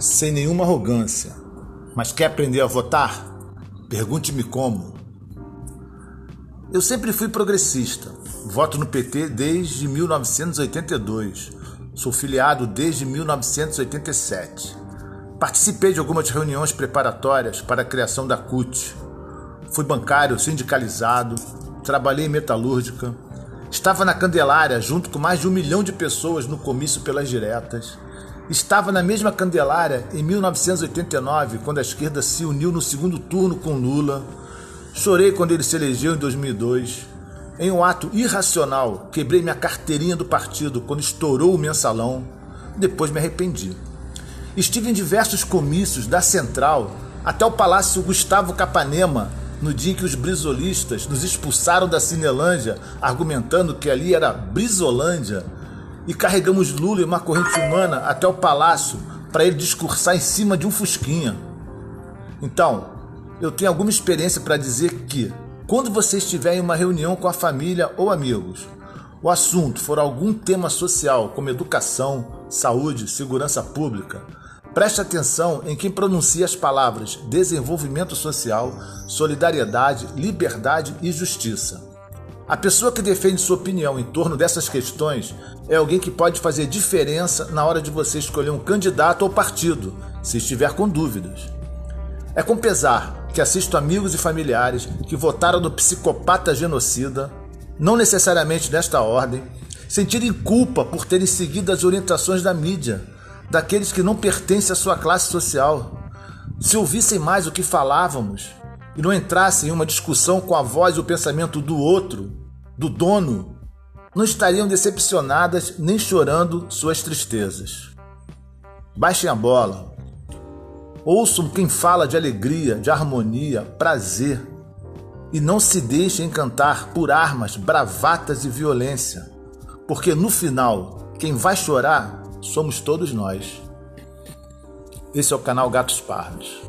sem nenhuma arrogância. Mas quer aprender a votar? Pergunte-me como. Eu sempre fui progressista. Voto no PT desde 1982. Sou filiado desde 1987. Participei de algumas reuniões preparatórias para a criação da CUT. Fui bancário sindicalizado, trabalhei em metalúrgica, estava na Candelária junto com mais de um milhão de pessoas no comício pelas diretas. Estava na mesma Candelária em 1989, quando a esquerda se uniu no segundo turno com Lula. Chorei quando ele se elegeu em 2002. Em um ato irracional, quebrei minha carteirinha do partido quando estourou o mensalão. Depois me arrependi. Estive em diversos comícios da Central até o Palácio Gustavo Capanema, no dia em que os brisolistas nos expulsaram da Cinelândia, argumentando que ali era Brisolândia, e carregamos Lula em uma corrente humana até o palácio para ele discursar em cima de um fusquinha. Então, eu tenho alguma experiência para dizer que, quando você estiver em uma reunião com a família ou amigos, o assunto for algum tema social, como educação, saúde, segurança pública, Preste atenção em quem pronuncia as palavras desenvolvimento social, solidariedade, liberdade e justiça. A pessoa que defende sua opinião em torno dessas questões é alguém que pode fazer diferença na hora de você escolher um candidato ou partido, se estiver com dúvidas. É com pesar que assisto amigos e familiares que votaram no psicopata genocida, não necessariamente nesta ordem, sentirem culpa por terem seguido as orientações da mídia daqueles que não pertencem à sua classe social. Se ouvissem mais o que falávamos e não entrassem em uma discussão com a voz e o pensamento do outro, do dono, não estariam decepcionadas nem chorando suas tristezas. Baixem a bola. Ouçam quem fala de alegria, de harmonia, prazer. E não se deixem encantar por armas, bravatas e violência. Porque no final, quem vai chorar somos todos nós. Esse é o canal Gatos Pardos.